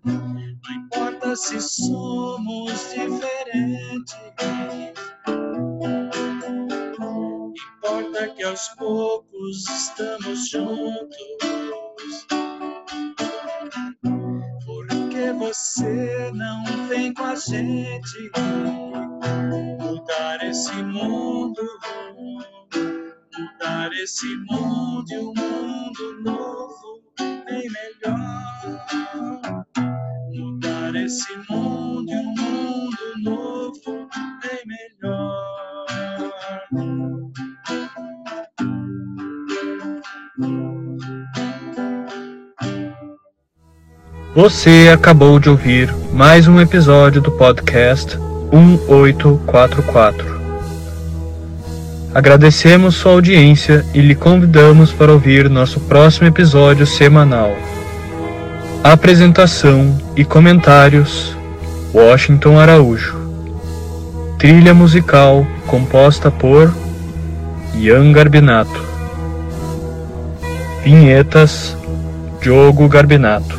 Não importa se somos diferentes importa que aos poucos estamos juntos. Porque você não vem com a gente mudar esse mundo, mudar esse mundo e um mundo novo bem melhor. Mudar esse mundo e um mundo novo bem melhor. Você acabou de ouvir mais um episódio do podcast 1844. Agradecemos sua audiência e lhe convidamos para ouvir nosso próximo episódio semanal. Apresentação e comentários: Washington Araújo. Trilha musical composta por Ian Garbinato. Vinhetas: Diogo Garbinato.